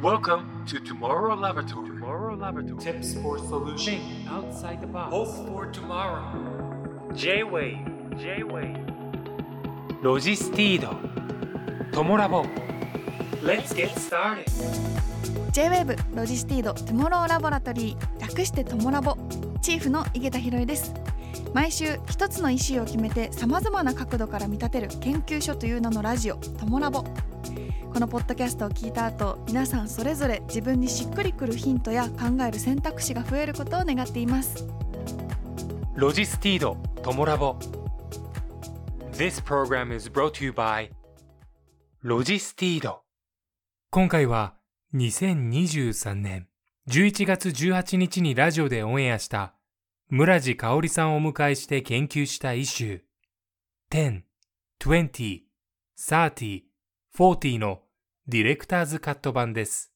Welcome to Tomorrow Laboratory. Tomorrow Laboratory. Tips for solution outside the box. Hope for tomorrow. J-WAVE. J-WAVE. ロジスティード。トモラボ。Let's get started. J-WAVE ロジスティード Tomorrow Laboratory 略してトモラボチーフの井桁弘恵です毎週一つのイシューを決めてさまざまな角度から見立てる研究所という名のラジオトモラボこのポッドキャストを聞いた後皆さんそれぞれ自分にしっくりくるヒントや考える選択肢が増えることを願っていますロジスティード。トモラボ。This program is brought to you by ロジスティード。今回は2023年11月18日にラジオでオンエアした村地香織さんをお迎えして研究したイシュー10、20、30、40のディレクターズカット版です。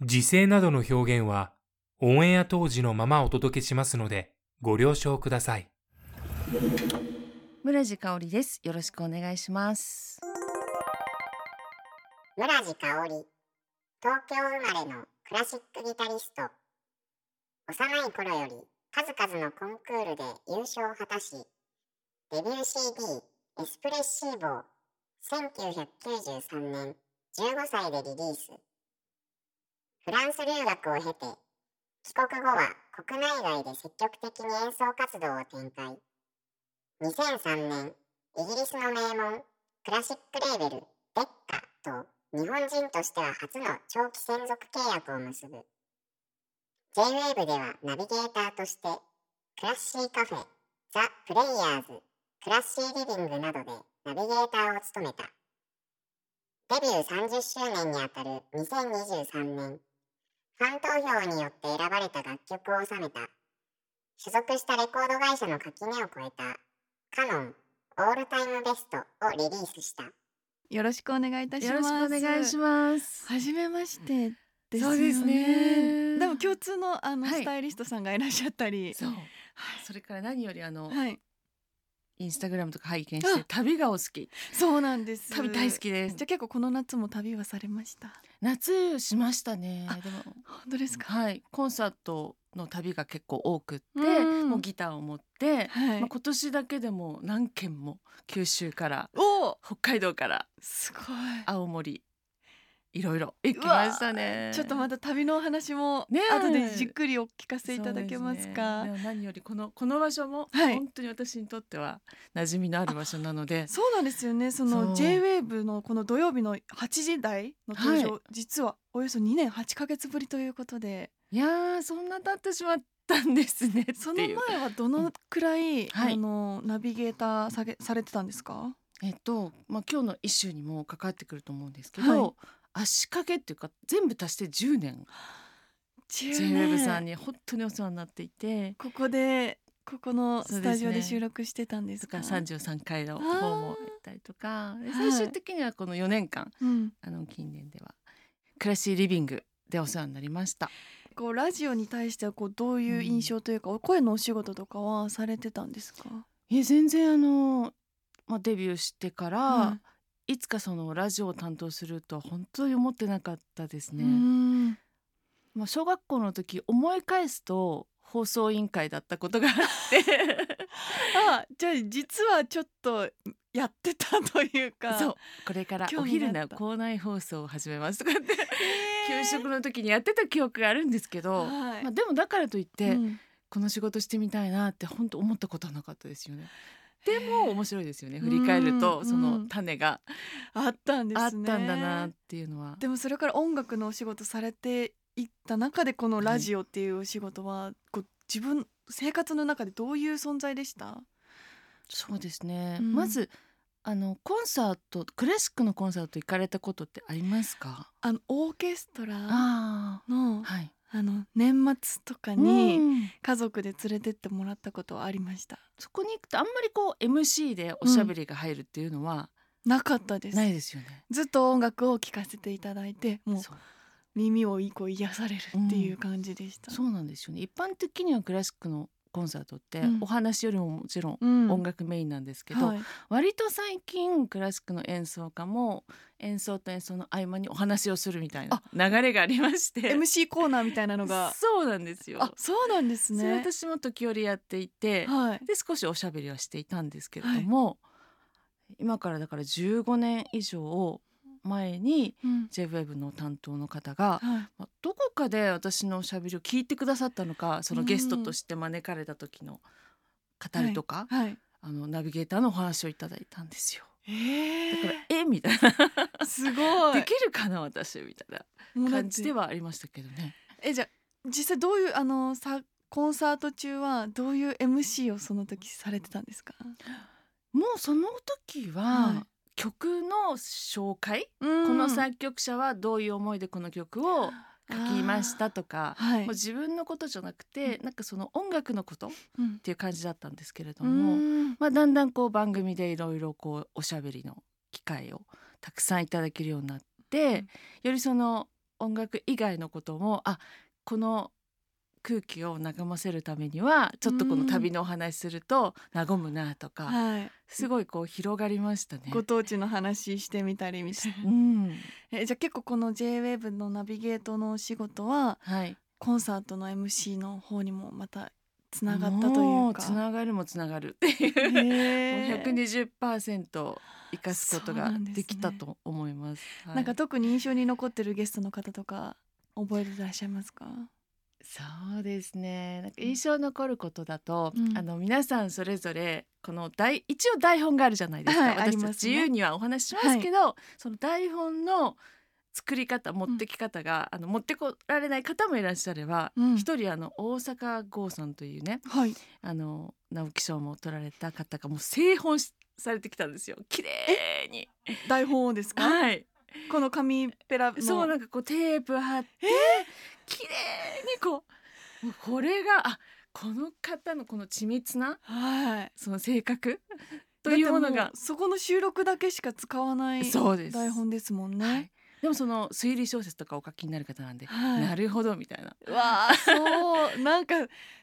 時勢などの表現はオンエア当時のままお届けしますのでご了承ください。村地香織です。よろしくお願いします。村地香織東京生まれのクラシックギタリスト幼い頃より数々のコンクールで優勝を果たしデビュー CD「エスプレッシーボを1993年15歳でリリース。フランス留学を経て帰国後は国内外で積極的に演奏活動を展開。2003年イギリスの名門クラシックレーベルデッカと日本人としては初の長期専属契約を結ぶ。J-WAVE ではナビゲーターとしてクラッシーカフェザ・プレイヤーズクラッシーリビングなどでナビゲーターを務めた。デビュー30周年にあたる2023年。ファン投票によって選ばれた楽曲を収めた。所属したレコード会社の垣根を越えたカノンオールタイムベストをリリースした。よろしくお願いいたしよます。ろしくお願いします。はじめましてですよそうですね。でも共通のあの、はい。スタイリストさんがいらっしゃったり。そう。それから何よりあの、はいインスタグラムとか拝見して旅がお好き。そうなんです。旅大好きです。じゃあ結構この夏も旅はされました？夏しましたね。あ。でも本当ですか？はい。コンサートの旅が結構多くって、うん。もうギターを持って、はい。まあ、今年だけでも何件も九州から北海道からすごい。青森いろいろ行きましたね。ちょっとまた旅のお話も後でじっくりお聞かせいただけますか？そうですね何よりこのこの場所もはい。本当に私にとっては馴染みのある場所なので、そうなんですよね。そそのう。J-WAVE のこの土曜日の8時台の登場、はい。実はおよそ2年8ヶ月ぶりということで。いやーそんな経ってしまったんですねその前はどのくらい、はい。あのナビゲーターさげされてたんですか？えっとまあ今日の一周にも関わってくると思うんですけど、はい足掛けっていうか全部足して10年。10 J-WEB さんに本当にお世話になっていて。ここでここのスタジオで収録してたんですか？それから33回の方も行ったりとか。最終的にはこの4年間、うん、あの近年では暮らしリビングでお世話になりました。こうラジオに対してはこうどういう印象というか、お声のお仕事とかはされてたんですか、いや全然あの、まあ、デビューしてから、、はいつかそのラジオを担当するとは本当に思ってなかったですね。まあ、小学校の時思い返すと放送委員会だったことがあって。あじゃあ実はちょっとやってたというか。そうこれからお昼の校内放送を始めますとかって。給食の時にやってた記憶があるんですけど、はい。まあ、でもだからといって、うん。この仕事してみたいなって本当思ったことはなかったですよね。でも面白いですよね。振り返るとうん。その種が。あったんですね。あったんだなっていうのは。でもそれから音楽のお仕事されていった中でこのラジオっていうお仕事は、こう自分生活の中でどういう存在でした？そうですね、うん。まずあのコンサートクラシックのコンサート行かれたことってありますか？あのオーケストラあのあはいあの年末とかにに家族で連れてってもらったことはありました。そこに行くとあんまりこう MC でおしゃべりが入るっていうのはなかったです。ないですよね。ずっと音楽を聴かせていただいてもう耳をこう癒されるっていう感じでした、そうなんですよね。一般的にはクラシックのコンサートって、うん。お話よりももちろんうん。音楽メインなんですけど、はい。割と最近クラシックの演奏家も演奏と演奏の合間にお話をするみたいな流れがありまして。MC コーナーみたいなのが。そうなんですよ。あそうなんですね。私も時折やっていて、はい。で少しおしゃべりはしていたんですけれども、今からだから15年以上前にうん。JWEB の担当の方が、はい。まあどこかで私のおしゃべりを聞いてくださったのかそのゲストとして招かれた時の語りとか、はい。あのナビゲーターのお話をいただいたんですよ。えだからえ？みたいな。すごい。できるかな？私みたいな感じではありましたけどね。えじゃあ実際どういうあのさコンサート中はどういう MC をその時されてたんですか？もうその時は、はい曲の紹介、ここの作曲者はどういう思いでこの曲を書きましたとか、はい。もう自分のことじゃなくて、なんかその音楽のことっうん。ていう感じだったんですけれどうも、ん。まあ、だんだんこう番組でいろいろこうおしゃべりの機会をたくさんいただけるようになって、よりその音楽以外のこともあこの空気を和ませるためにはちょっとこの旅のお話すると和むなとか、はい。すごいこう広がりましたね。ご当地の話してみたりみたいな。うん、えじゃあ結構この JWAVE のナビゲートのお仕事ははい。コンサートの MC の方にもまたつながったといもうか。つながるもつながるっていう、もうへー120%生かすことができたと思います。はい。なんか特に印象に残ってるゲストの方とか覚えてらっしゃいますか？そうですね。なんか印象残ることだと、うん。あの皆さんそれぞれこの台一応台本があるじゃないですか、はい私たち自由にはお話ししますけど、その台本の作り方持ってき方が、あの持ってこられない方もいらっしゃればうん。一、人あの大阪郷さんというねはい。あの直木賞も取られた方がもう製本しされてきたんですよ。綺麗に。台本をですか？はいこの紙ペラの。そうなんかこうテープ貼って綺麗にこうこれがあこの方のこの緻密なはい。その性格？というものが。そこの収録だけしか使わないそうです。台本ですもんね、はい。でもその推理小説とかお書きになる方なんで、はい。なるほどみたいな。うわあそう。なんか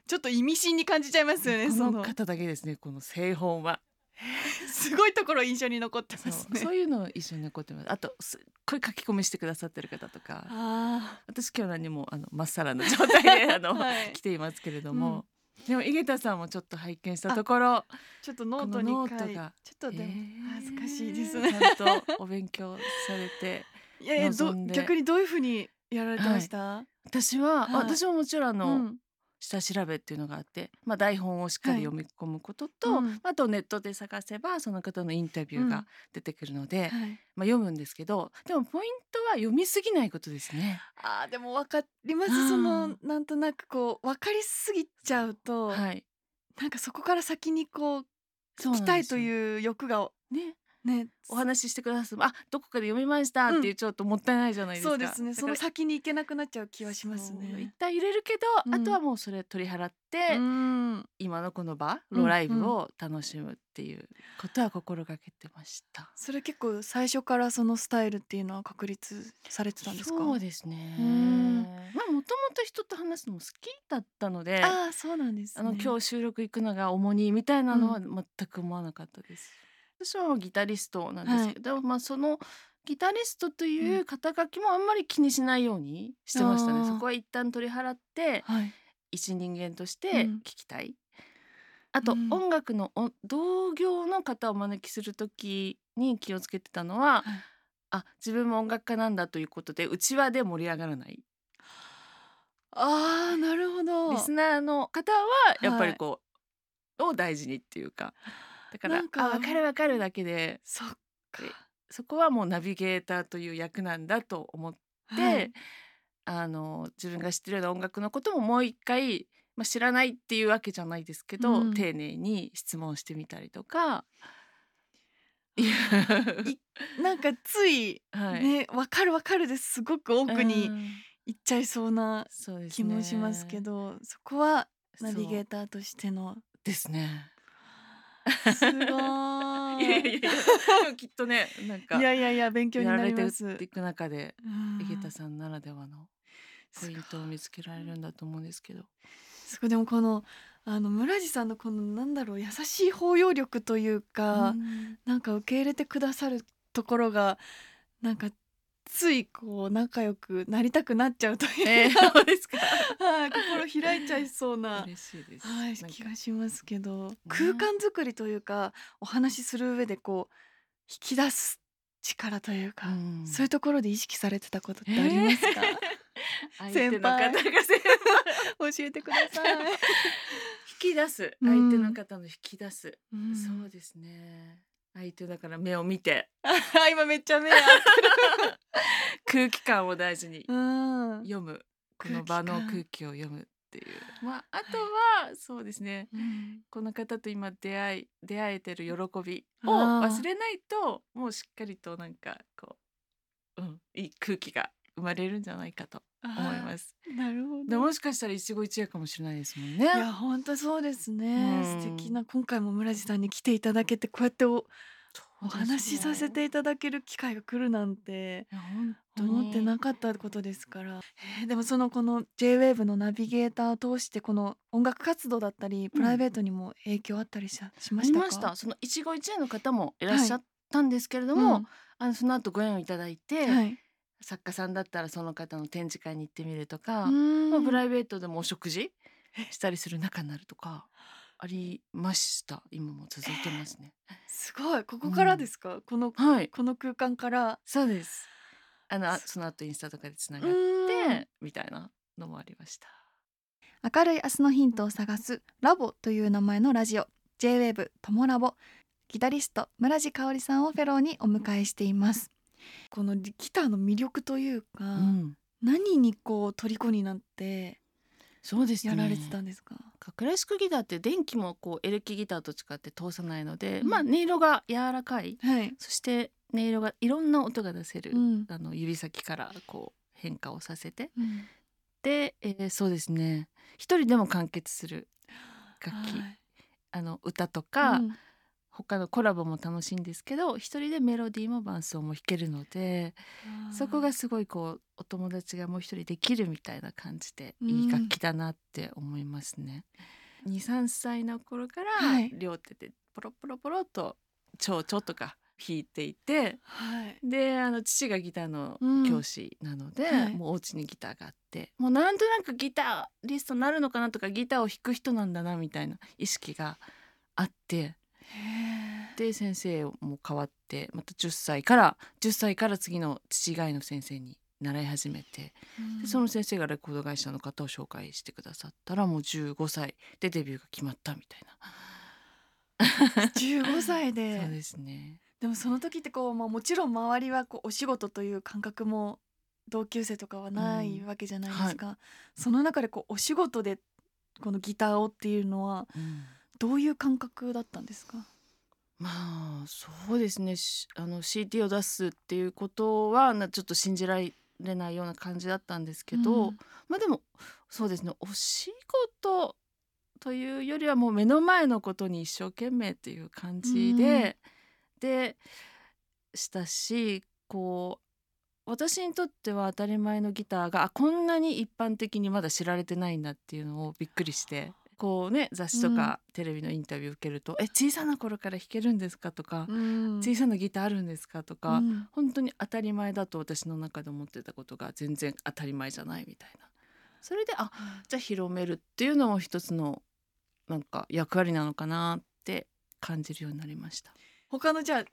ちょっと意味深に感じちゃいますよねこそのの。方だけですねこの製本は すごいところ印象に残ってますね。そういうの一緒に残ってます。あとすっごい書き込みしてくださってる方とか。あ私今日何もあのまっさらな状態で あの、はい。来ていますけれども、でも井桁さんもちょっと拝見したところーちょっとノートにノ書いートがちょっとでもえー恥ずかしいですね、ちゃんとお勉強されていやいや逆にどういうふうにやられてました、私は、はい。私ももちろんあの、うん下調べっていうのがあって、まあ、台本をしっかり読み込むことと、うんあとネットで探せばその方のインタビューうん。が出てくるので、はい、まあ、読むんですけどでもポイントは読みすぎないことですね。あーでも分かります。そのなんとなくこう分かりすぎちゃうと、はい、なんかそこから先にこう聞きたいとういう欲がねねお話ししてくださるあどこかで読みましたっていうちょっともったいないじゃないですか。そうですね。その先に行けなくなっちゃう気はしますそう一ね。旦入れるけど、うんあとはもうそれ取り払って、うん。今のこの場うんロライブを楽しむっていうことは心がけてました。それ結構最初からそのスタイルっていうのは確立されてたんですか？そうですね。うん。まあもともと人と話すのも好きだったのでああそうなんです、ね、あの今日収録行くのが重荷みたいなのは全く思わなかったです。私はギタリストなんですけど、まあそのギタリストという肩書きもあんまり気にしないようにしてましたね。あー。そこは一旦取り払ってはい。一人間としてうん。聞きたい。あと、うん。音楽のお同業の方をお招きする時に気をつけてたのは、はい。あ自分も音楽家なんだということで内輪で盛り上がらない。ああなるほど。リスナーの方はやっぱりこう、を大事にっていうかだからあ分かる分かるだけでそっか。でそこはもうナビゲーターという役なんだと思って、はい。あの自分が知ってるような音楽のことももう一回、まあ、知らないっていうわけじゃないですけど、うん。丁寧に質問してみたりとか。いなんかつい はい。ねわかるわかるです。ごく奥にうん。行っちゃいそうな気もしますけどそこはナビゲーターとしてのですね。すごーい。やいやいやきっとねなんかいやいやいや勉強にやられてなりますいく中でうん。井桁さんならではのポイントを見つけられるんだと思うんですけど。すごい。でもこのあの村地さんのこのなんだろう優しい包容力というか、なんか受け入れてくださるところがなんかついこう仲良くなりたくなっちゃうというですかはい、心開いちゃいそうな。嬉しいです。はい、気がしますけど空間作りというかお話しする上でこう引き出す力というか、うん。そういうところで意識されてたことってありますか、相手の先輩。教えてください、引き出す。うん。相手の方の引き出す、うん。そうですね相手だから目を見て。あ 今めっちゃ目合って 空気感を大事に読む。この場の空気を読むっていう。まああとはそうですね。うん。この方と今出会い出会えてる喜びを忘れないともうしっかりとなんかこう、うん、いい空気が生まれるんじゃないかと思います。すなるほど。でもしかしたら一期一会かもしれないですもんね。いや本当そうですね、うん。素敵な今回も村地さんに来ていただけてこうやっておお話しさせていただける機会が来るなんて思ってなかったことですから、えーでもそのこの J-WAVE のナビゲーターを通してこの音楽活動だったりプライベートにも影響あったりししまあしたか、りました。その一期一会の方もいらっしゃったんですけれども、うん。あのその後ご縁をいただいて、はい、作家さんだったらその方の展示会に行ってみるとか、うんまあ、プライベートでもお食事 したりする仲になるとかありました。今も続いてますね。すごい。ここからですか、このはい。この空間から。そうです。あのあそその後インスタとかでつながっうん。てみたいなのもありました。明るい明日のヒントを探すラボという名前のラジオ。J-WAVE ともラボ。ギタリスト村地香織さんをフェローにお迎えしていますこのギターの魅力というか、うん。何にこう虜になってそうですね。やられてたんですか、クラシックギターって電気もこうエレキギターと違って通さないので、うん。まあ音色が柔らかい。はい、そして音色がいろんな音が出せる、うん。あの指先からこう変化をさせて。うん。で、えーそうですね。一人でも完結する楽器、はい。あの歌とか、うん他のコラボも楽しいんですけど一人でメロディーも伴奏も弾けるのでそこがすごいこうお友達がもう一人できるみたいな感じでうん。いい楽器だなって思いますね。23歳の頃からはい。両手でポロポロポロと蝶々とか弾いていてはい。であの父がギターのうん教師なので、はい。もうお家にギターがあってもうなんとなくギターリストになるのかなとかギターを弾く人なんだなみたいな意識があってへで先生も変わってまた10歳から10歳から次の父以外の先生に習い始めてーでその先生がレコード会社の方を紹介してくださったらもう15歳でデビューが決まったみたい15歳な、で。そうですね。でもその時ってこう、まあ、もちろん周りはこうお仕事という感覚も同級生とかはないうんわけじゃないですか、その中でこうお仕事でこのギターをっていうのはうんどういう感覚だったんですか？まあそうですね。しあの CD を出すっていうことはなちょっと信じられないような感じだったんですけど、うん。まあでもそうですね。お仕事というよりはもう目の前のことに一生懸命っていう感じで、でしたしこう私にとっては当たり前のギターがあこんなに一般的にまだ知られてないんだっていうのをびっくりしてこうね雑誌とかテレビのインタビュー受けると「え小さな頃から弾けるんですか?」とかうん「小さなギターあるんですか?」とか、うん本当に当たり前だと私の中で思ってたことが全然当たり前じゃないみたいなそれであじゃあ広めるっていうのも一つのなんか役割なのかなって感じるようになりました。他のじゃあ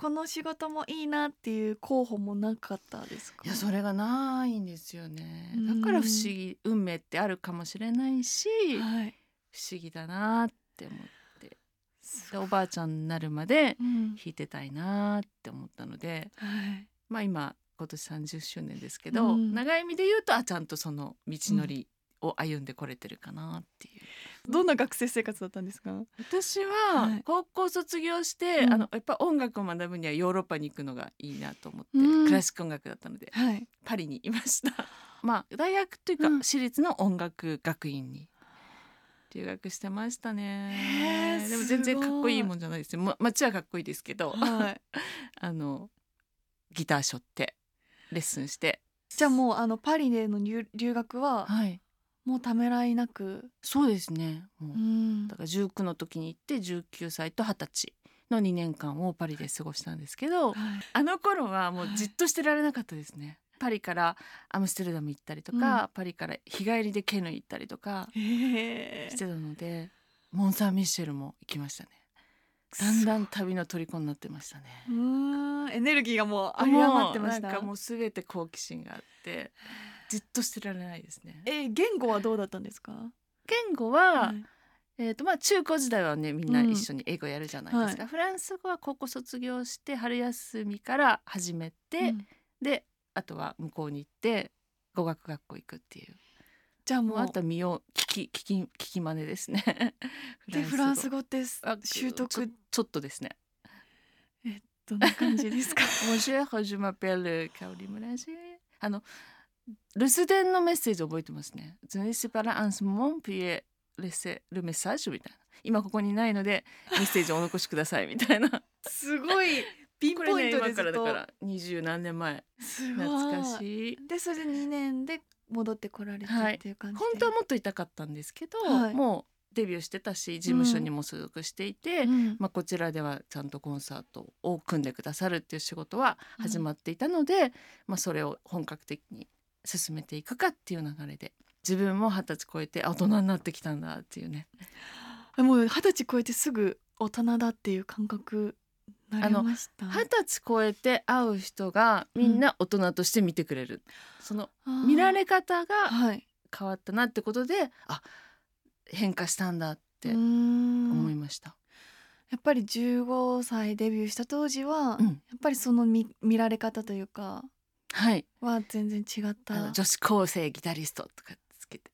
この仕事もいいなっていう候補もなかったですか？いやそれがないんですよね。うん。だから不思議運命ってあるかもしれないしはい。不思議だなって思って。すでおばあちゃんになるまでうん。弾いてたいなって思ったのではい。まあ今今年30周年ですけど、うん。長い意味で言うとあちゃんとその道のりを歩んでこれてるかなっていう。どんな学生生活だったんですか？私ははい。高校卒業して、うん。あのやっぱ音楽を学ぶにはヨーロッパに行くのがいいなと思って、うん。クラシック音楽だったのではい。パリにいました。まあ大学というか、うん。私立の音楽学院に留学してましたへね。ーでも全然かっこいいもんじゃないですよ。ま街はかっこいいですけど、はい。あのギター背負ってレッスンして、じゃあもうあのパリでの留留学ははい、もうためらいなく。そうですね。もう。うん。だから19の時に行って19歳と20歳の2年間をパリで過ごしたんですけど、はい。あの頃はもうじっとしてられなかったですね。パリからアムステルダム行ったりとか、パリから日帰りでケヌ行ったりとかへしてたので、モン・サン・ミッシェルも行きましたね。だんだん旅の虜になってましたね。エネルギーがもう有り余ってました。もうなんかもうすべて好奇心があってじっとしてられないですね。えー言語はどうだったんですか？言語は、はい。えーとまあ、中高時代はねみんなうん。一緒に英語やるじゃないですか、はフランス語は高校卒業して春休みから始めて、うん。であとは向こうに行って語学学校行くっていう。じゃあもうあとは見よう聞き聞き聞き真似ですね。でフランス語。ってあ習得？ちょっとですね。どんな感じですか？あの留守電のメッセージ覚えてますね。Je ne sais pas là en ce moment puis laisser le message みたいな。今ここにないのでメッセージをお残しくださいみたいな。すごい。ピ ンこポイントれね今からだから二十何年前。懐かしい。でそれで2年で戻ってこられてはい。っていう感じで、本当はもっといたかったんですけど、はい。もうデビューしてたし事務所にも所属していて、うん。まあ、こちらではちゃんとコンサートを組んでくださるっていう仕事は始まっていたので、まあ、それを本格的に進めていくかっていう流れで自分も二十歳超えてあ大人になってきたんだっていうね。もう二十歳超えてすぐ大人だっていう感覚なりました。二十歳超えて会う人がみんな大人として見てくれる、そのあー。見られ方がはい。変わったなってことであ変化したんだって思いました。やっぱり15歳デビューした当時は、うん。やっぱりその見見られ方というかはい、は全然違った。女子高生ギタリストとかつけて。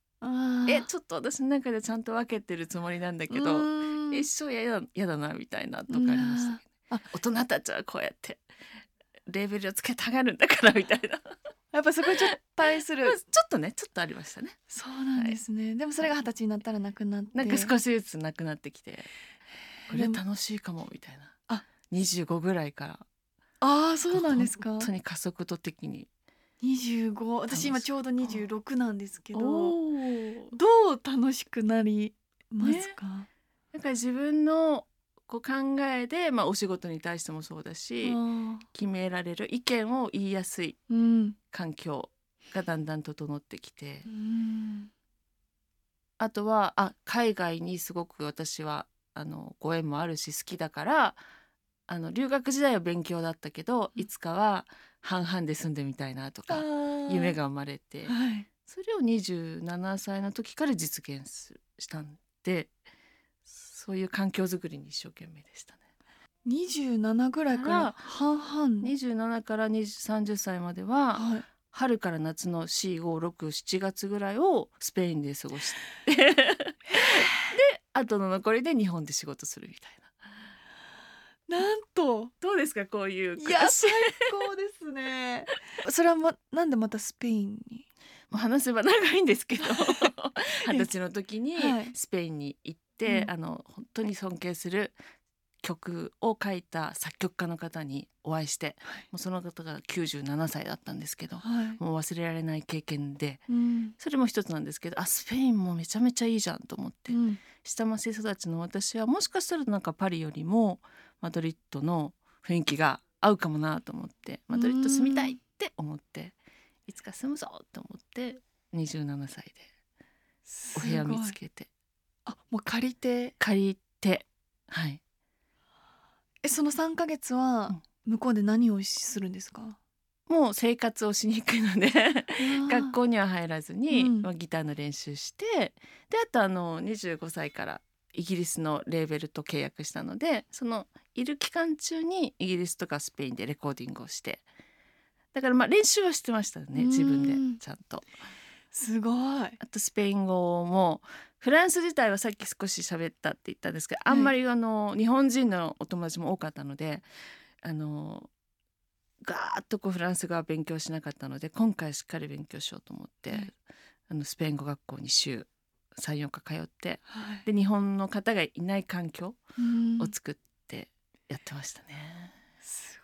えちょっと私の中でちゃんと分けてるつもりなんだけうど一生やだやだなみたいなとかありましたけど、ねあ。大人たちはこうやってレーベルをつけたがるんだからみたいな。やっぱそこにちょっと対する。まあちょっとねちょっとありましたね。そうなんですね、でもそれが二十歳になったらなくなって。なんか少しずつなくなってきてこれ楽しいかもみたいな。あ。25ぐらいからああそうなんですか。本当に加速度的に。25私今ちょうど26なんですけどどー。う楽しくなりますか、なんか自分のこう考えで、まあ、お仕事に対してもそうだしあ決められる意見を言いやすい環境がだんだん整ってきて。うん。あとはあ海外にすごく私はあのご縁もあるし好きだからあの留学時代は勉強だったけどいつかは半々で住んでみたいなとか夢が生まれてはい。それを27歳の時から実現すしたんでそういう環境づくりに一生懸命でしたね。27ぐらいから半々？27から20 30歳までははい。春から夏の4567月ぐらいをスペインで過ごしてであとの残りで日本で仕事するみたいななんと。どうですかこういういや最高ですね。それはまなんでまたスペインに？もう話せば長いんですけど。二十歳の時にはい。スペインに行って、うん。あの本当に尊敬する曲を書いた作曲家の方にお会いして、もうその方が97歳だったんですけどはい、もう忘れられない経験で。うん。それも一つなんですけどあスペインもめちゃめちゃいいじゃんと思って、うん。下町育ちの私はもしかしたらなんかパリよりもマドリッドの雰囲気が合うかもなと思ってマドリッド住みたいって思っていつか住むぞと思って27歳でお部屋見つけて。あもう借りて？借りて。はい。えその3ヶ月は向こうで何をするんですか？もう生活をしに行くので学校には入らずに、うん。まあギターの練習してであとあの25歳からイギリスのレーベルと契約したのでそのいる期間中にイギリスとかスペインでレコーディングをして。だからまあ練習はしてましたね自分うんでちゃんと。すごい。あとスペイン語もフランス自体はさっき少し喋ったって言ったんですけど、あんまりあの日本人のお友達も多かったのであのガーッとこうフランス語は勉強しなかったので今回しっかり勉強しようと思って、はい。あのスペイン語学校に週34日通ってはい。で日本の方がいない環境うん。を作ってやってましたね。す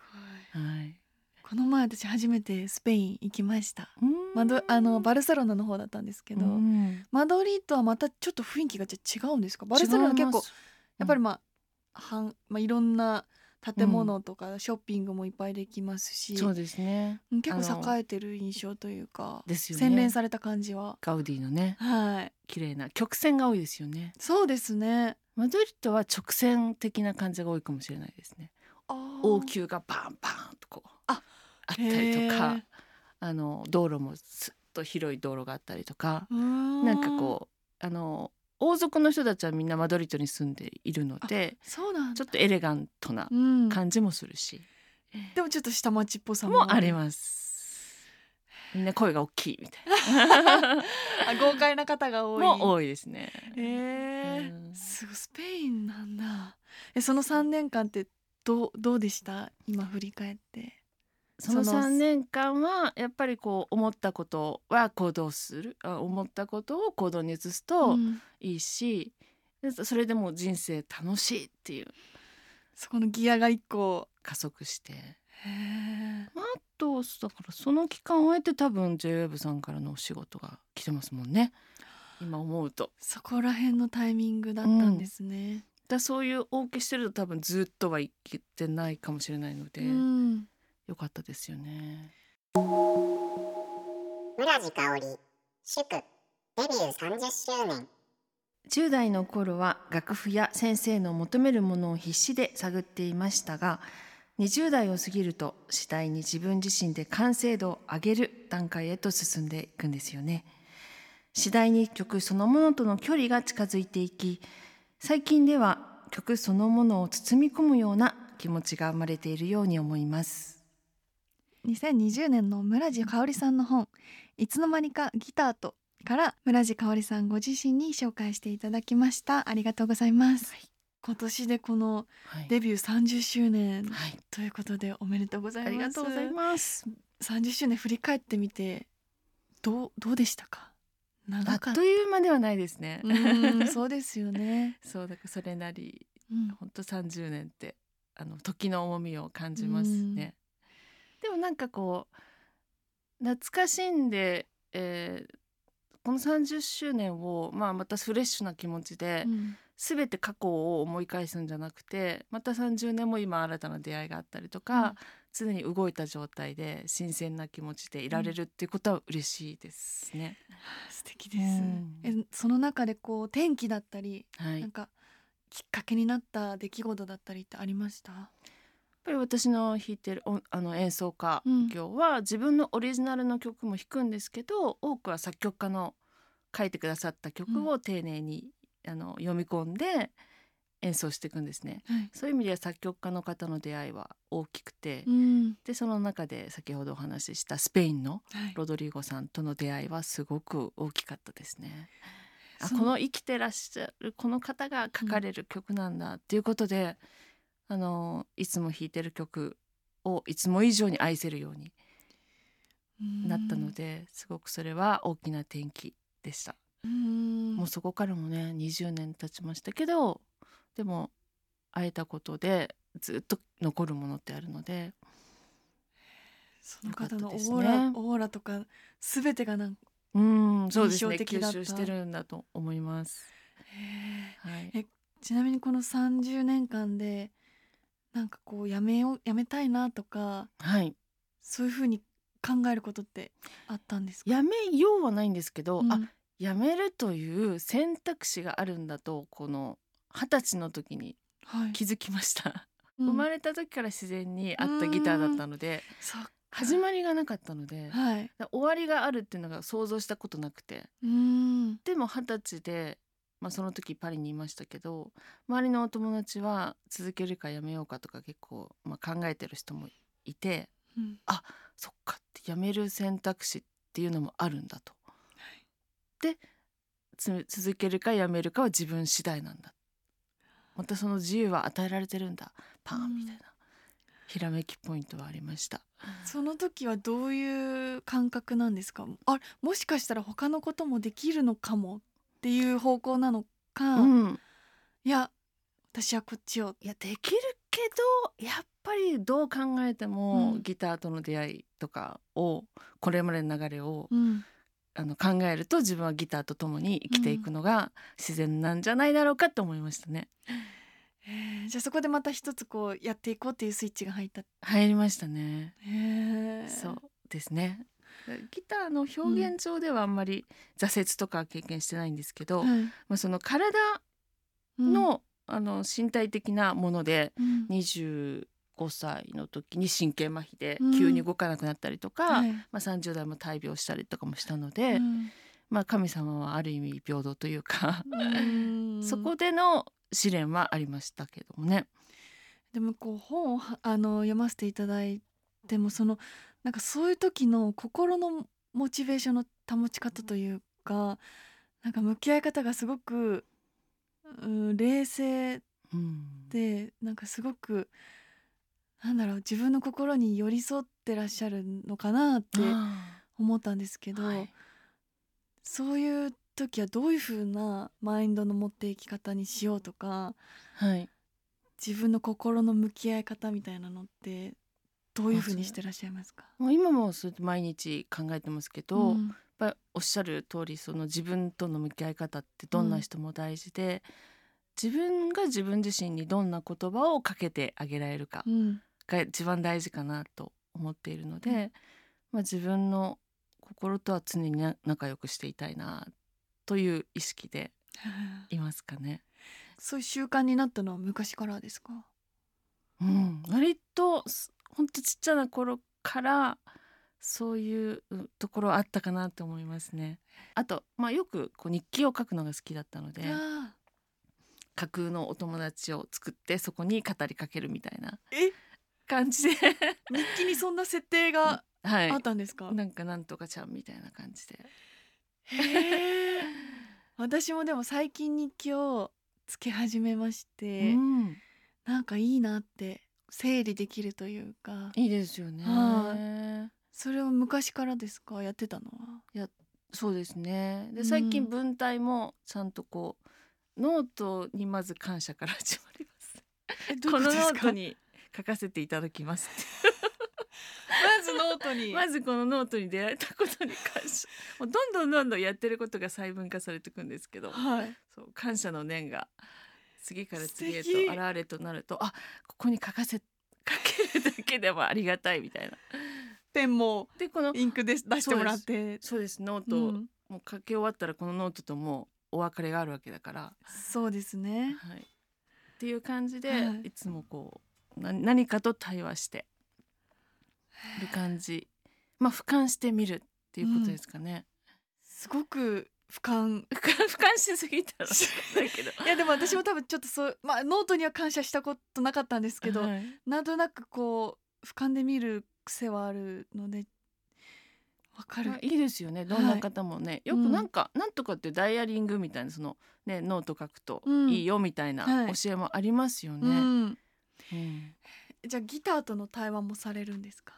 ごい。はい、ここの前私初めてスペイン行きました。うん。マドあのバルセロナの方だったんですけど、うん。マドリードはまたちょっと雰囲気が違うんですか？バルセロナ結構やっぱりまあ、はんまあ、いろんな建物とかショッピングもいっぱいできますし、そうですね。うん結構栄えてる印象というかですよね。洗練された感じは。ガウディのねはい。綺麗な曲線が多いですよね。そうですねマドリッドは直線的な感じが多いかもしれないですね。王宮がバンバンとこうああったりとへかー。あの道路もすっと広い道路があったりとかなんかこうあの王族の人たちはみんなマドリッドに住んでいるのでそうなんだ。ちょっとエレガントなうん、感じもするし、でもちょっと下町っぽさももありますみんな声が大きいみたいな。あ豪快な方が多い。も多いですね。へえうん。すごいスペインなんだ。えその3年間ってどうどうでした？今振り返って。そのその3年間はやっぱりこう思ったことは行動する。あ思ったことを行動に移すとうん。いいし、でそれでもう人生楽しいっていう。そこのギアが一個。加速してへえあとだからその期間を経て多分 JWEB さんからのお仕事が来てますもんね今思うと。そこら辺のタイミングだったんですね、だそういうお受けしてると多分ずっとはいけてないかもしれないので、うんよかったですよね。村地香織祝デビュー30周年10代の頃は楽譜や先生の求めるものを必死で探っていましたが20代を過ぎると次第に自分自身で完成度を上げる段階へと進んでいくんですよね。次第に曲そのものとの距離が近づいていき最近では曲そのものを包み込むような気持ちが生まれているように思います。2020年の村地香織さんの本「いつの間にかギターと」から村地香織さんご自身に紹介していただきました。ありがとうございます、はい今年でこのはい、デビュー30周年はい、ということでおめでとうございます。ありがとうございます。30周年振り返ってみてどうどうでしたか？あっという間ではないですね。うん そうですよね、そうだからそれなりうん。本当30年ってあの時の重みを感じますね。でもなんかこう懐かしんで、えーこの30周年を、まあ、またフレッシュな気持ちで、うん全て過去を思い返すんじゃなくてまた30年も今新たな出会いがあったりとか、うん。常に動いた状態で新鮮な気持ちでいられるっていうことは嬉しいですね。素敵です、うん。えその中でこう天気だったり、はい、やっなんかきっかけになった出来事だったりってありました？ぱり私の弾いてるおあの演奏家うん。業は自分のオリジナルの曲も弾くんですけど多くは作曲家の書いてくださった曲を丁寧に、あの読み込んで演奏していくんですね。はいそういう意味では作曲家の方の出会いは大きくて、うんでその中で先ほどお話ししたスペインのはいロドリゴさんとの出会いはすごく大きかったですね。あそうこの生きてらっしゃるこの方が書かれる曲なんだっていうことで、あのいつも弾いてる曲をいつも以上に愛せるようになったので、すごくそれは大きな転機でした。うんもうそこからもね20年経ちましたけどでも会えたことでずっと残るものってあるので。その方のオーラ、オーラとかすべてがなんかうんそうですね。吸収してるんだと思います。はい。えちなみにこの30年間でなんかこうやめようやめたいなとかはい、そういうふうに考えることってあったんですか？やめようはないんですけど、うん。あやめるという選択肢があるんだとこの二十歳の時にはい。気づきました、うん。生まれた時から自然にあったギターだったので始まりがなかったのではい。だ終わりがあるっていうのが想像したことなくて。うん。でも二十歳で、まあ、その時パリにいましたけど周りのお友達は続けるかやめようかとか結構、まあ、考えてる人もいてうん。そっかってやめる選択肢っていうのもあるんだと。でつ続けるかやめるかは自分次第なんだ。またその自由は与えられてるんだ。パンみたいな、ひらめきポイントはありました。その時はどういう感覚なんですか？あもしかしたら他のこともできるのかもっていう方向なのか、うん、いや私はこっちを。いやできるけどやっぱりどう考えても、うん。ギターとの出会いとかをこれまでの流れを、うんあの考えると自分はギターと共に生きていくのが自然なんじゃないだろうかと思いましたね。えーじゃあそこでまた一つこうやっていこうっていうスイッチが入った。入りましたね。そうですね。ギターの表現上ではあんまり挫折とかは経験してないんですけど、はい。まあ、その体の,、あの身体的なものでうん25歳の時に神経麻痺でうん。急に動かなくなったりとか、はい。まあ、30代も大病したりとかもしたので、うん。まあ、神様はある意味平等というか、うん。そこでの試練はありましたけどもね。でもこう本をはあの読ませていただいてもそのなんかそういう時の心のモチベーションの保ち方というかなんか向き合い方がすごく、うん、冷静うん。でなんかすごくなんだろう自分の心に寄り添ってらっしゃるのかなってあ思ったんですけど、ーはい。そういう時はどういう風なマインドの持っていき方にしようとかはい。自分の心の向き合い方みたいなのってどういう風にしてらっしゃいますか？もう今もそ毎日考えてますけど、うん。やっぱりおっしゃる通りその自分との向き合い方ってどんな人も大事で、自分が自分自身にどんな言葉をかけてあげられるかうんが一番大事かなと思っているので、うん。まあ、自分の心とは常にな仲良くしていたいなという意識でいますかね。そういう習慣になったのは昔からですか？うん、割とすほんとちっちゃな頃からそういううところあったかなと思いますね。あと、まあ、よくこう日記を書くのが好きだったのであ。架空のお友達を作ってそこに語りかけるみたいな。え？感じで。日記にそんな設定がはい。あったんですか、なんかなんとかちゃんみたいな感じで。へえ私もでも最近日記をつけ始めまして、うん、なんかいいなって整理できるというか。いいですよね。はそれは昔からですか？やってたのは？そうですね。うん。で最近文体もちゃんとこうノートにまず感謝から始まります。このノートに書かせていただきます。まずノートに。まずこのノートに出会えたことに感謝。もうどんどんどんどんやってることが細分化されていくんですけどはい。そう感謝の念が次から次へと現れとなるとあここに書かせ 書けるだけでもありがたいみたいな。ペンもでこのインクで出してもらって。そうです。ノート、うん。もう書き終わったらこのノートともうお別れがあるわけだから、そうですね。はい、っていう感じで、はい。い、つもこうな何かと対話してる感じ。まあ俯瞰してみるっていうことですかね。すごく俯瞰。俯瞰しすぎたらだけど。いやでも私も多分ちょっとそうまあノートには感謝したことなかったんですけど、はい。なんとなくこう俯瞰で見る癖はあるのでわかる。まあいいですよね。どんな方もね、よくなんか、なんとかってダイヤリングみたいなそのねノート書くとうん。いいよみたいなはい。教えもありますよね。うんうんじゃあギターとの対話もされるんですか？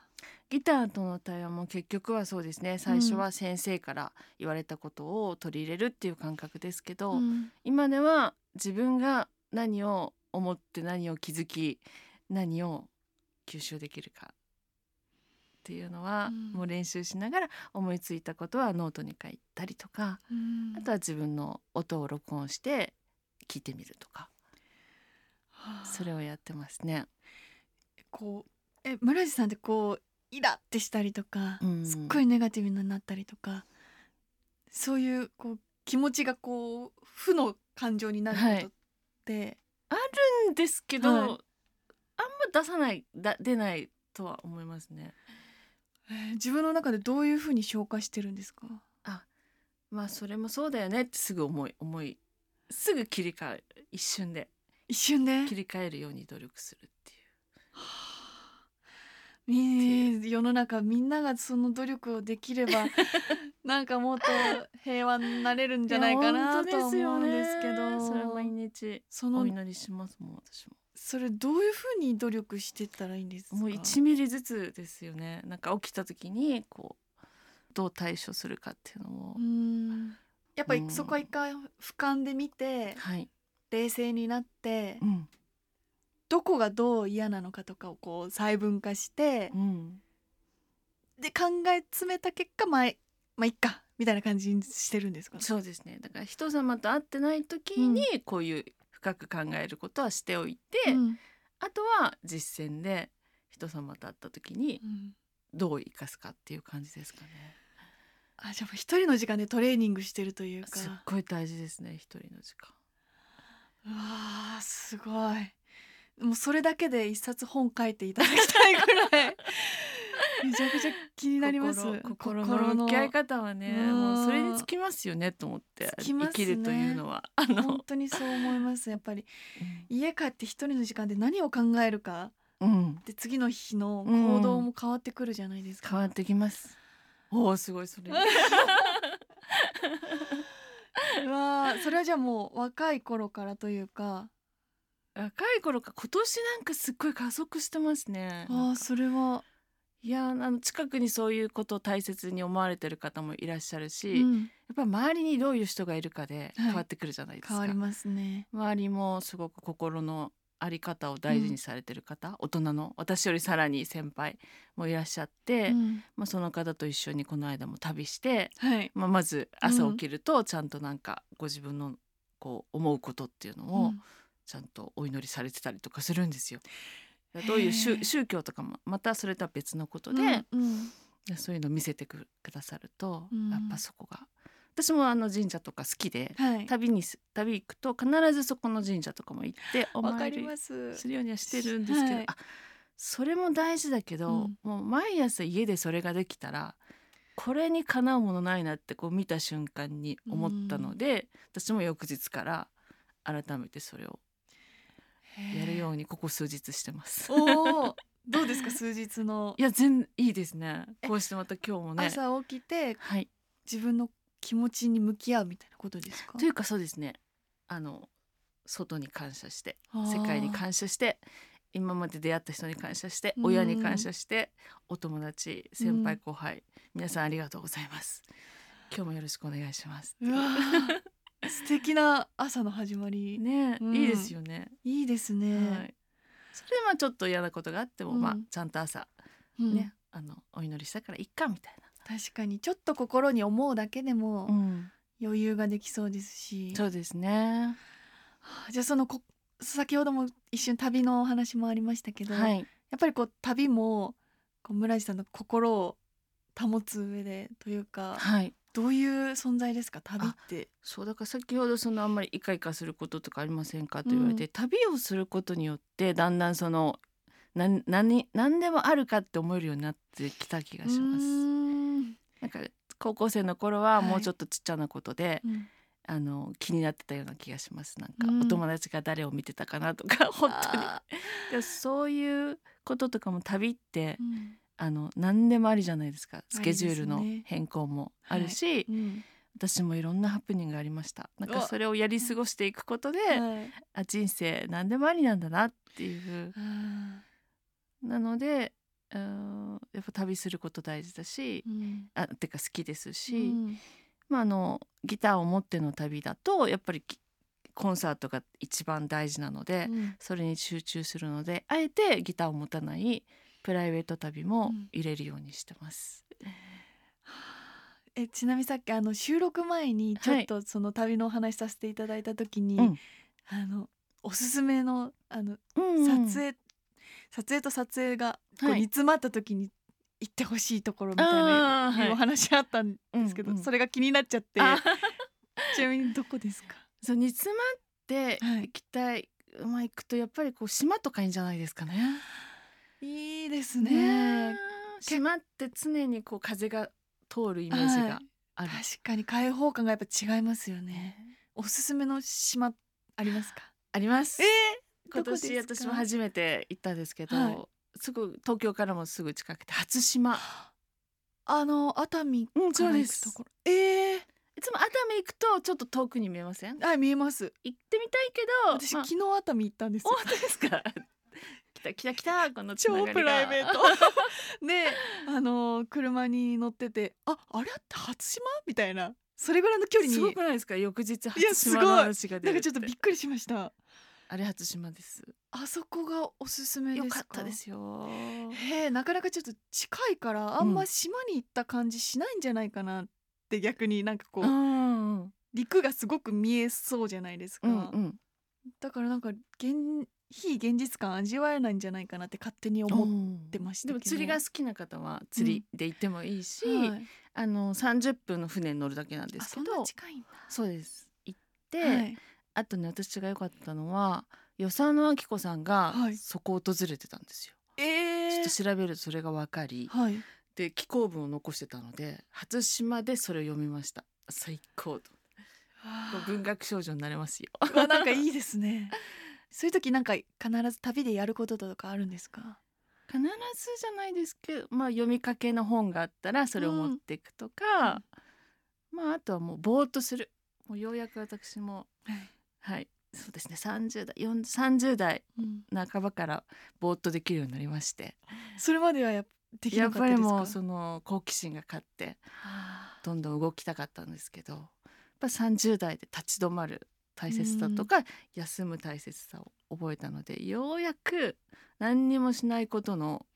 ギターとの対話も結局はそうですね。最初は先生から言われたことを取り入れるっていう感覚ですけど、うん。今では自分が何を思って何を気づき何を吸収できるかっていうのは、うん。もう練習しながら思いついたことはノートに書いたりとか、うん。あとは自分の音を録音して聞いてみるとか。はあそれをやってますね。こうえ村地さんってこうイラってしたりとか、うん。すっごいネガティブになったりとかそういうこう気持ちがこう負の感情になることって、んですけど、はい。あんま出さないだ出ないとは思いますね。えー自分の中でどういうふうに消化してるんですか？まあそれもそうだよねってすぐ思い思いすぐ切り替える。一瞬で一瞬で切り替えるように努力するっていう。み世の中みんながその努力をできれば なんかもっと平和になれるんじゃないかなとは思うんですけど。それは毎日おその祈りしますもん私も。それどういうふうに努力してったらいいんですか？もう1ミリずつですよね。なんか起きた時にこうどう対処するかっていうのを、うん。やっぱりう。んそこは一回俯瞰で見てはい冷静になってうん。どこがどう嫌なのかとかをこう細分化してうん。で考え詰めた結果まあまあいっかみたいな感じにしてるんですか？ね。そうですね。だから人様と会ってない時にこういう深く考えることはしておいて、うん。あとは実践で人様と会った時にうん。どう生かすかっていう感じですかね。あじゃあ一人の時間でトレーニングしてるというか。すっごい大事ですね一人の時間。うわーすごい。もうそれだけで一冊本書いていただきたいぐらい。めちゃくちゃ気になります。心心の向き合い方はねうん。もうそれにつきますよねと思ってね。生きるというのは。あの。本、当にそう思います。やっぱり家帰って一人の時間で何を考えるか。うん、で次の日の行動も変わってくるじゃないですか、変わってきます。おおすごいそれ。うわーそれはじゃあもう若い頃からというか。若い頃か今年なんかすっごい加速してますね。ああそれは。いやあの近くにそういうことを大切に思われてる方もいらっしゃるし、やっうんぱ周りにどういう人がいるかではい。変わってくるじゃないですか。変わりますね。周りもすごく心のあり方を大事にされてる方、大人の私よりさらに先輩もいらっしゃって、うん。まあ、その方と一緒にこの間も旅して、はい。まあ、まず朝起きるとちゃんとなんかご自分のこう思うことっていうのをうん。ちゃんとお祈りされてたりとかするんですよ。どういう宗教とかもまたそれとは別のことで、うんうん。そういうのを見せてくくださると、うん。やっぱそこが私もあの神社とか好きで、はい旅にす旅行くと必ずそこの神社とかも行ってお参りすするようにはしてるんですけど、はいあそれも大事だけど、もう毎朝家でそれができたらこれにかなうものないなってこう見た瞬間に思ったので、私も翌日から改めてそれをやるようにここ数日してます。おおどうですか 数日の？いや全いいですね。こうしてまた今日もね。朝起きてはい。自分の気持ちに向き合うみたいなことですか？というかそうですね。あの外に感謝して世界に感謝して今まで出会った人に感謝してうん。親に感謝してお友達先輩うん。後輩皆さんありがとうございます。今日もよろしくお願いします。素敵な朝の始まり、ね、うん。いいですよね。いいですね、はい。それでまあちょっと嫌なことがあっても、うん。まあちゃんと朝うん。ね、あのお祈りしたからいっかみたい確かにちょっと心に思うだけでも。余裕ができそうですし、そうですね。はあじゃあそのこ先ほども一瞬旅のお話もありましたけど、はい。やっぱりこう旅もこう村地さんの心を保つ上でというかはい。どういう存在ですか？旅って。そうだから先ほどそのあんまりイカイカすることとかありませんかと言われて、う旅をすることによってだんだんその何何何でもあるかって思えるようになってきた気がします。なんか高校生の頃ははい。もうちょっとちっちゃなことで、うん。あの気になってたような気がします。なんかうん。お友達が誰を見てたかなとか 本当に。そういうこととかも旅ってーうん。あの何でもありじゃないですか。スケジュールの変更もあるし、うん。私もいろんなハプニングがありました。なんかそれをやり過ごしていくことで、はい。あ人生何でもありなんだなっていうあなのでうんやっぱ旅すること大事だしー、うん。あてか好きですし、うん。まあ、あのギターを持っての旅だとやっぱりきコンサートが一番大事なので、うん。それに集中するのであえてギターを持たないプライベート旅もうん。入れるようにしてます。えちなみにさっきあの収録前にちょっとその旅のお話しさせていただいた時に、うん。あのおすすめのあのうん。撮影、撮影と撮影がこうはい。煮詰まった時に行ってほしいところみたいあな、お話あったんですけど、うんうん。それが気になっちゃって。あ ちなみにどこですか？そう煮詰まってはい。行きたい、まあ行くとやっぱりこう島とかいいんじゃないですかね。いいですね。ね島って常にこう風が通るイメージがある。確かに開放感がやっぱ違いますよね。おすすめの島ありますか？あります。え今年私も初めて行ったんですけど、はい。すぐ東京からもすぐ近くて初島。あの熱海うんから行くところ、えいつも熱海行くとちょっと遠くに見えません？ー、あ見えます。行ってみたいけど私、まあ。昨日熱海行ったんですよ。本当ですか？来た来た来たこの超プライベート。であのー車に乗っててああれって初島？みたいな。それぐらいの距離に。すごくないですか？翌日初島の話が出なんかちょっとびっくりしましたあれ初島です。あそこがおすすめですか？ったですよ。へえなかなかちょっと近いからあんま島に行った感じしないんじゃないかなって逆になんかこう、うんうん陸がすごく見えそうじゃないですか、うんうん。だからなんか現非現実感味わえないんじゃないかなって勝手に思ってましたけど。でも釣りが好きな方は釣りで行ってもいいし、はい。あの30分の船に乗るだけなんですけど。な近いんだ。そうです。行って、はいあとね私が良かったのは与謝野明子さんがはい。そこを訪れてたんですよ、えー。ちょっと調べるとそれが分かり。はい。で寄稿文を残してたので初島でそれを読みました。最高と。文学少女になれますよ。なんかいいですね。そういう時なんか必ず旅でやることとかあるんですか？必ずじゃないですけど、まあ、読みかけの本があったらそれを持っていくとか、まああとはもうぼーっとする。もうようやく私もはい、はいそうですね。30代40 30代うん、半ばからぼーっとできるようになりまして。それまではややっぱりもうその好奇心が勝ってはあどんどん動きたかったんですけどやっぱ30代で立ち止まる大切さとか、休む大切さを覚えたのでようやく何にもしないことの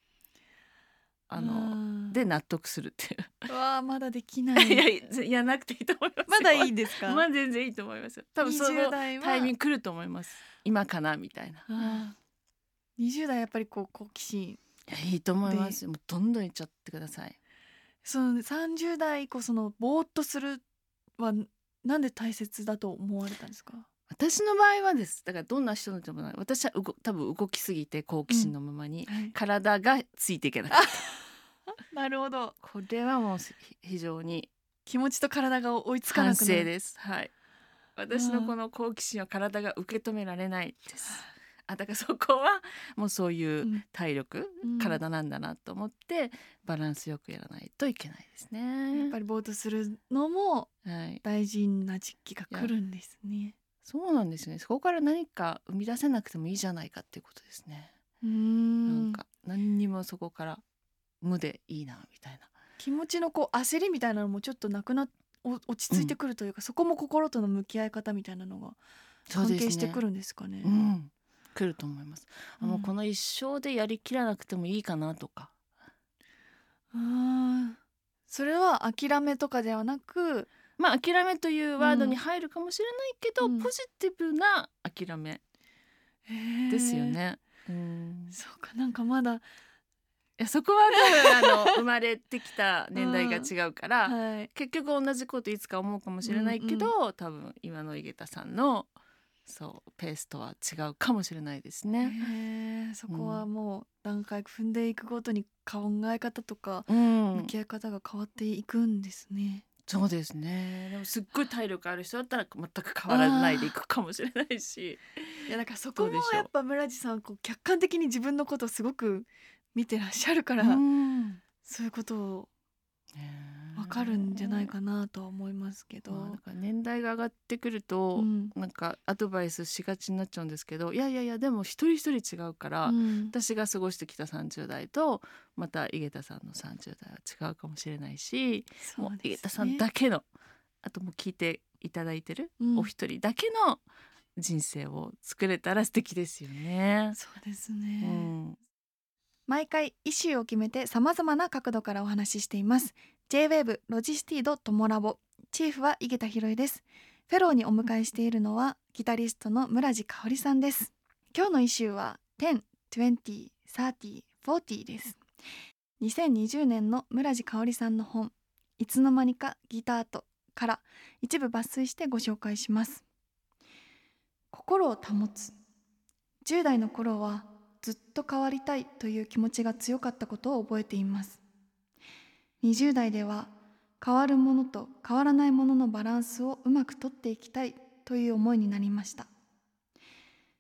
あのうん。で納得するっていう。うわあまだできない。いやいやなくていいと思いますよまだいいですか、まあ全然いいと思いますよ多分そ20のタイミング来ると思います今かなみたいなあー20代やっぱりこう好奇心いやいいと思いますよもうどんどんいっちゃってくださいその30代以降そのぼーっとするはなんで大切だと思われたんですか私の場合はですだからどんな人でもない私は多分動きすぎて好奇心のままに、はい体がついていけなかったなるほど。これはもうひ非常に気持ちと体が追いつかな反くなです。はい。私のこの好奇心は体が受け止められないです。あだからそこはもうそういううん。体力、うん。体なんだなと思ってバランスよくやらないといけないですやねっぱりぼーっとするのもはい。大事な時期が来るんですね。そうなんですよね。そこから何か生み出せなくてもいいじゃないかっていうことですね、うーなんんか何にもそこから無でいいなみたいな。気持ちのこう焦りみたいなのもちょっとなくなお落ち着いてくるというか、そこも心との向き合い方みたいなのが関係してくるんですかね。うん。来ると思います、あもううん。この一生でやりきらなくてもいいかなとか。それは諦めとかではなく、まあ諦めというワードに入るかもしれないけど、うん。ポジティブな諦めですよ。ね。うん、いそうかなんかまだ、やそこは多分あの生まれてきた年代が違うから、はい、結局同じこといつか思うかもしれないけど、多分今の井桁さんのそうペースとは違うかもしれないですね。そこはもう段階踏んでいくごとに考え方とかうん。向き合い方が変わっていくんですね。そうですね。でもすっごい体力ある人だったら全く変わらないでいくかもしれないし。いやだからそこもやっぱ村地さんはこう客観的に自分のことをすごく見てらっしゃるから、うん。そういうことをねわかるんじゃないかなとは思いますけど。まあ年代が上がってくると、うん。なんかアドバイスしがちになっちゃうんですけどいやいやいやでも一人一人違うから、うん。私が過ごしてきた30代とまた井桁さんの30代は違うかもしれないし、もう井桁さんだけのあともう聞いていただいてる、うん。お一人だけの人生を作れたら素敵ですよね。そうですうね、ん、毎回イシューを決めて様々な角度からお話ししています。J-WAVE ロジスティードトモラボ。チーフは井桁弘恵です。フェローにお迎えしているのはギタリストの村地香織さんです。今日のイシューは10、20、30、40です。2020年の村地香織さんの本いつの間にかギターとから一部抜粋してご紹介します。心を保つ。10代の頃はずっと変わりたいという気持ちが強かったことを覚えています。20代では変わるものと変わらないもののバランスをうまくとっていきたいという思いになりました。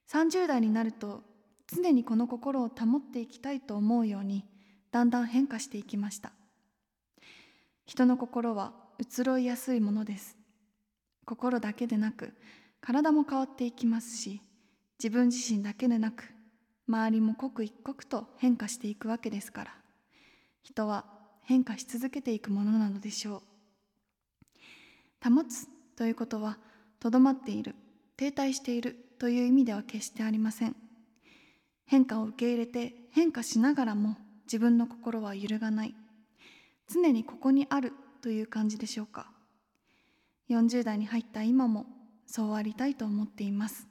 30代になると常にこの心を保っていきたいと思うようにだんだん変化していきました。人の心は移ろいやすいものです。心だけでなく体も変わっていきますし自分自身だけでなく周りも刻一刻と変化していくわけですから。人は変化し続けていくものなのでしょう。保つということはとどまっている停滞しているという意味では決してありません。変化を受け入れて変化しながらも自分の心は揺るがない。常にここにあるという感じでしょうか。40代に入った今もそうありたいと思っています。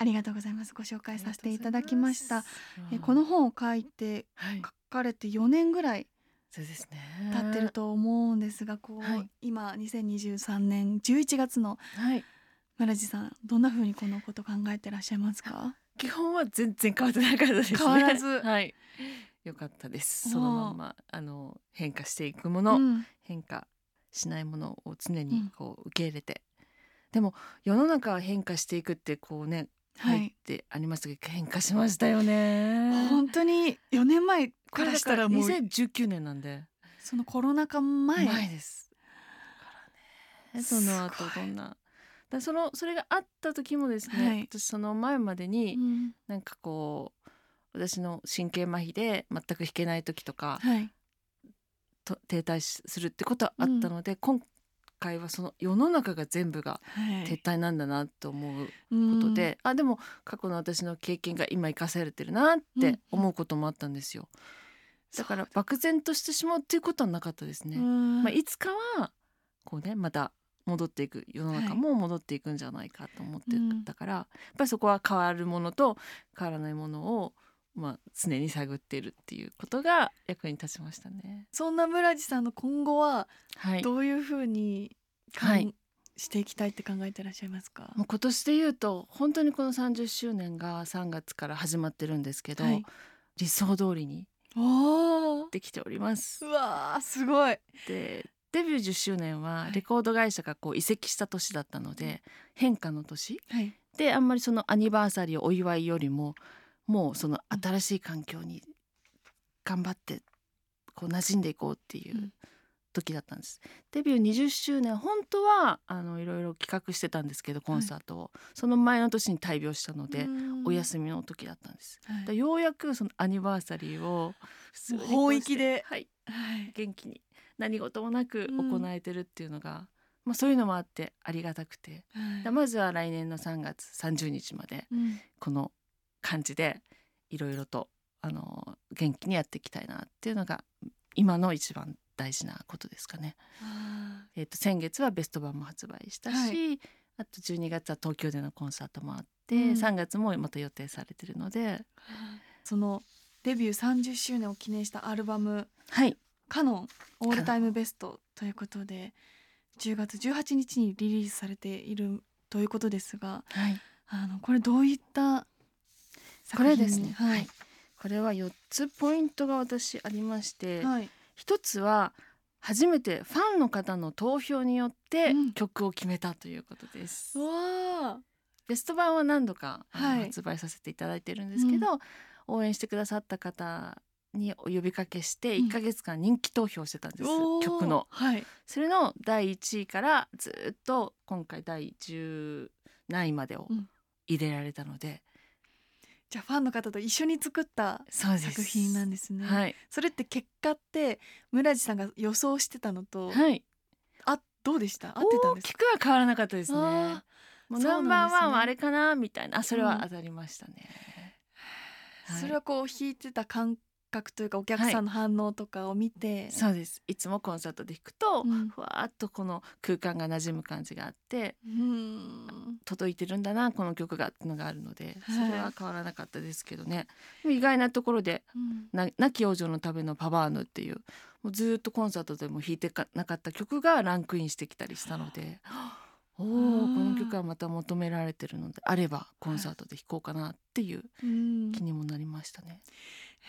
ありがとうございます。ご紹介させていただきました。えこの本を書いてはい。書かれて4年ぐらいそうですね。経ってると思うんですがこう、はい。今2023年11月のはい。村地さんどんな風にこのこと考えてらっしゃいますか？基本は全然変わってなかったですね。変わらず。はい。良かったです。そのまんまあの変化していくもの、うん。変化しないものを常にうん。こう受け入れて、でも世の中は変化していくってこうねはい入ってありましたけど、変化しましたよね。本当に4年前こからしたもう2019年なんで。そのコロナ禍前。前です。からねその後どんな。だそのそれがあった時もですね、はい。私その前までに、うん。なんかこう私の神経麻痺で全く弾けない時とか、はい。と停滞しするってことはあったので、今回はその世の中が全部がはい。撤退なんだなと思うこうん。とで、あでも過去の私の経験が今生かされてるなって思うこともあったんですよ。だから漠然としてしまうっていうことはなかったですね。うん。まあ、いつかはこうねまた戻っていく世の中も戻っていくんじゃないかと思ってうんたから、やっぱりそこは変わるものと変わらないものを、まあ、常に探っているっていうことが役に立ちましたね。そんな村地さんの今後ははい、どういう風にかんはい。していきたいって考えてらっしゃいますか？もう今年で言うと本当にこの30周年が3月から始まってるんですけど、はい。理想通りにできております。う。わーすごい。でデビュー10周年ははい。レコード会社がこう移籍した年だったので、変化の年はい。であんまりそのアニバーサリーをお祝いよりももうその新しい環境に頑張ってこう馴染んでいこうっていううん。時だったんです。デビュー20周年本当はあのいろいろ企画してたんですけどコンサートを、その前の年に大病したので、うん。お休みの時だったんです。はい。でようやくそのアニバーサリーを普通にこうしてもう法域ではい、はい。元気に何事もなくうん。行えてるっていうのが、まあ、そういうのもあってありがたくて、はい。でまずは来年の3月30日までうん。この感じでいろいろとあの元気にやっていきたいなっていうのが今の一番大事なことですかね。あえー、と先月はベスト版も発売したし、はあと12月は東京でのコンサートもあって、うん。3月もまた予定されてるので。ーそのデビュー30周年を記念したアルバムはい「カノンオールタイムベスト」ということで10月18日にリリースされているということですがはい。あのこれどういったこれですね、ははい。い、これは4つポイントが私ありまして、はい。一つは初めてファンの方の投票によってうん。曲を決めたということです。うわベスト版は何度か、はい。発売させていただいてるんですけど、応援してくださった方にお呼びかけしてうん。1ヶ月間人気投票してたんです、おー。曲の。はい。それの第1位からずっと今回第10何位までをうん。入れられたので、じゃあファンの方と一緒に作った作品なんですね、はい、それって結果って村地さんが予想してたのと、はい、あどうでした？合ってたん大ですか？きくは変わらなかったですね。あもうナンバーワンはあれかな？みたいな。あそれは当たりましたね。はいそれはこう弾いてた感覚というかお客さんの反応とかを見て、そうです。いつもコンサートで弾くと、うん。ふわーっとこの空間が馴染む感じがあってうん。届いてるんだなこの曲がっていうのがあるのでそはい。れは変わらなかったですけどね、意外なところで「な亡き王女のためのパバーヌ」っていうもうずーっとコンサートでも弾いてかなかった曲がランクインしてきたりしたので。おおこの曲はまた求められてるのであればコンサートで弾こうかなっていううん。気にもなりましたね。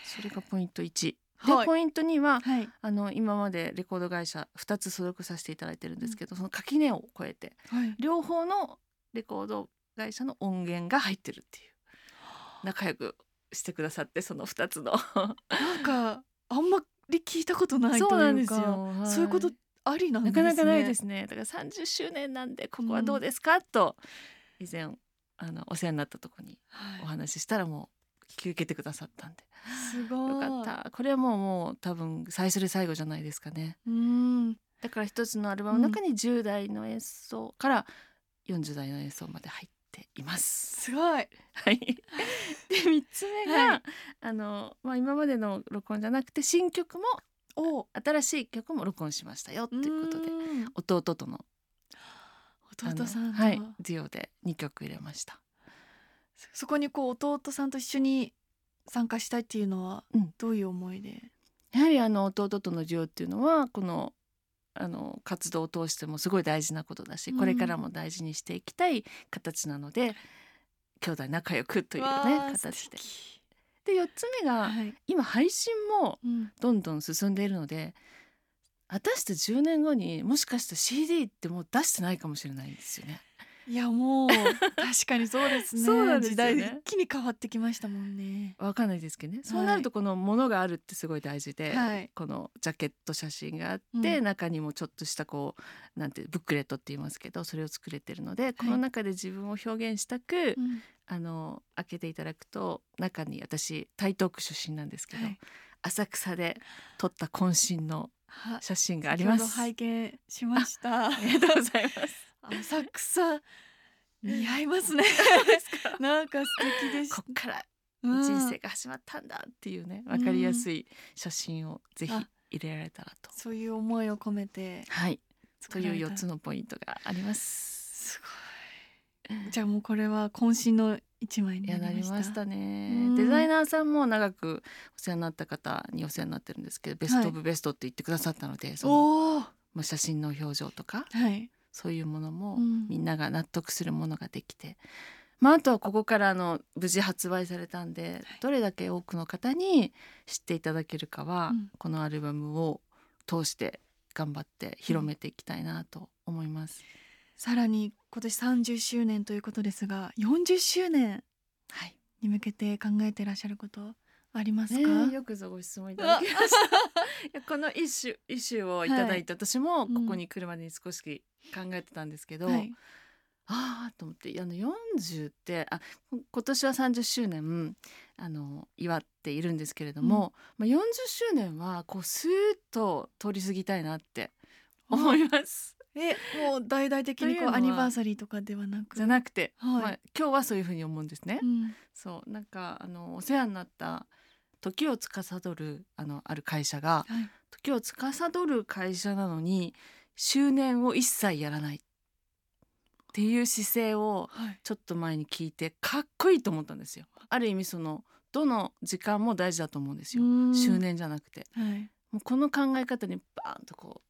それがポイント1。はい。でポイント2ははい。あの今までレコード会社2つ所属させていただいてるんですけど、その垣根を越えてはい。両方のレコード会社の音源が入ってるっていう。仲良くしてくださってその2つの。なんかあんまり聞いたことないというかそうなんですよ、はいそういうことありなんでなすね。かなかないですね。だから30周年なんでここはどうですか、と以前あのお世話になったとこにはい。お話ししたらもう引き受けてくださったんで。すごい。よかった。これはもうもう多分最初で最後じゃないですかね。うん。だから一つのアルバムの中に10代の演奏から40代の演奏まで入っています。すごい。はい、で3つ目が、はい。あのまあ、今までの録音じゃなくて新曲もお。新しい曲も録音しましたよっていうことでで弟との弟さんはい、デュオで2曲入れました。そこにこう弟さんと一緒に参加したいっていうのはうん。どういう思いで、やはりあの弟とのデュオっていうのはこのあの活動を通してもすごい大事なことだし、うん。これからも大事にしていきたい形なので兄弟仲良くというね形で。素。で4つ目が、はい。今配信もうん。どんどん進んでいるので私た10年後にもしかしたら CD ってもう出してないかもしれないんですよね。いやもう確かにそうですね。そうなんですね。代一気に変わってきましたもんね。わかんないですけどね。そうなるとこのものがあるってすごい大事で、はい。このジャケット写真があって、うん。中にもちょっとしたこうなんてブックレットって言いますけどそれを作れてるので、この中で自分を表現したく、うん。あの開けていただくと中に私台東区出身なんですけど、はい。浅草で撮った渾身のは写真があります。先ほど拝見しました。ありがとうございます。浅草。似合いますね。なんか素敵でしこっからうん。人生が始まったんだっていうね、わかりやすい写真をぜひあ。入れられたらと。そういう思いを込めてはい、という4つのポイントがあります。すごい。じゃあもうこれは渾身の一枚になりました。ね。うん。デザイナーさんも長くお世話になった方にお世話になってるんですけどベスト・オブ・ベストって言ってくださったので、そのまあ、写真の表情とか。はいそういうものもうん。みんなが納得するものができて、まあ、あとはここからあの無事発売されたんで、どれだけ多くの方に知っていただけるかは、うん。このアルバムを通して頑張って広めていきたいなと思います。さらに今年30周年ということですが40周年はい。に向けて考えていらっしゃることありますか、ねえよくぞご質問いただきました。この一種一種をいただいて、私もここに来るまでに少し考えてたんですけど、はい。ああと思ってあの40ってあこ今年は30周年あの祝っているんですけれども、まあ、40周年はこうスーッと通り過ぎたいなって思います。えもう大々的にこうアニバーサリーとかではなく？じゃなくて、はい。まあ、今日はそういうふうに思うんですね。うん。そうなんかあのお世話になった時を司るあのある会社がはい。時を司る会社なのに周年を一切やらないっていう姿勢をはい。ちょっと前に聞いてかっこいいと思ったんですよ。ある意味そのどの時間も大事だと思うんですよ。うん。周年じゃなくて。はい。もうこの考え方にバーンとこう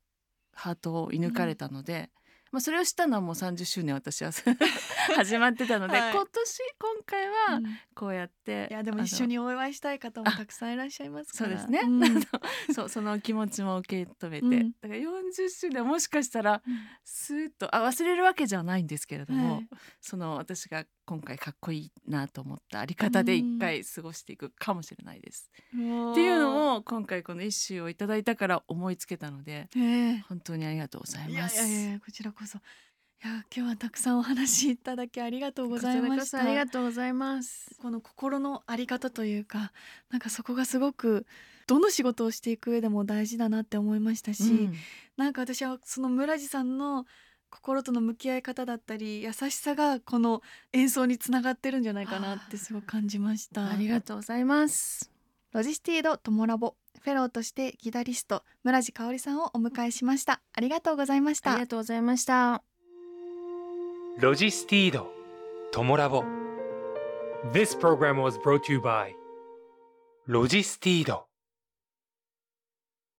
ハートを射抜かれたので、まあ、それをしたのはもう30周年私は 始まってたので、はい。今年今回はうん。こうやって、いやでも一緒にお祝いしたい方もたくさんいらっしゃいますから。そうですね、ん。あのそうその気持ちも受け止めて、うん。だから40周年もしかしたらスーッとあ忘れるわけじゃないんですけれども、はい。その私が今回かっこいいなと思ったあり方で一回過ごしていくかもしれないです。っていうのも今回この一首をいただいたから思いつけたのでええ。本当にありがとうございいやいます。やいやこちらこそ。いや今日はたくさんお話いただきありがとうございました。ありがとうございます。この心のあり方というかなんかそこがすごくどの仕事をしていく上でも大事だなって思いましたし、うん。なんか私はその村治さんの心との向き合い方だったり優しさがこの演奏につながってるんじゃないかなってすごく感じました。ありがとうございます。ロジスティードトモラボフェローとしてギタリスト村治佳織さんをお迎えしましたありがとうございましたありがとうございました。ロジスティード、トモラボ。This program was brought to you by ロジスティード。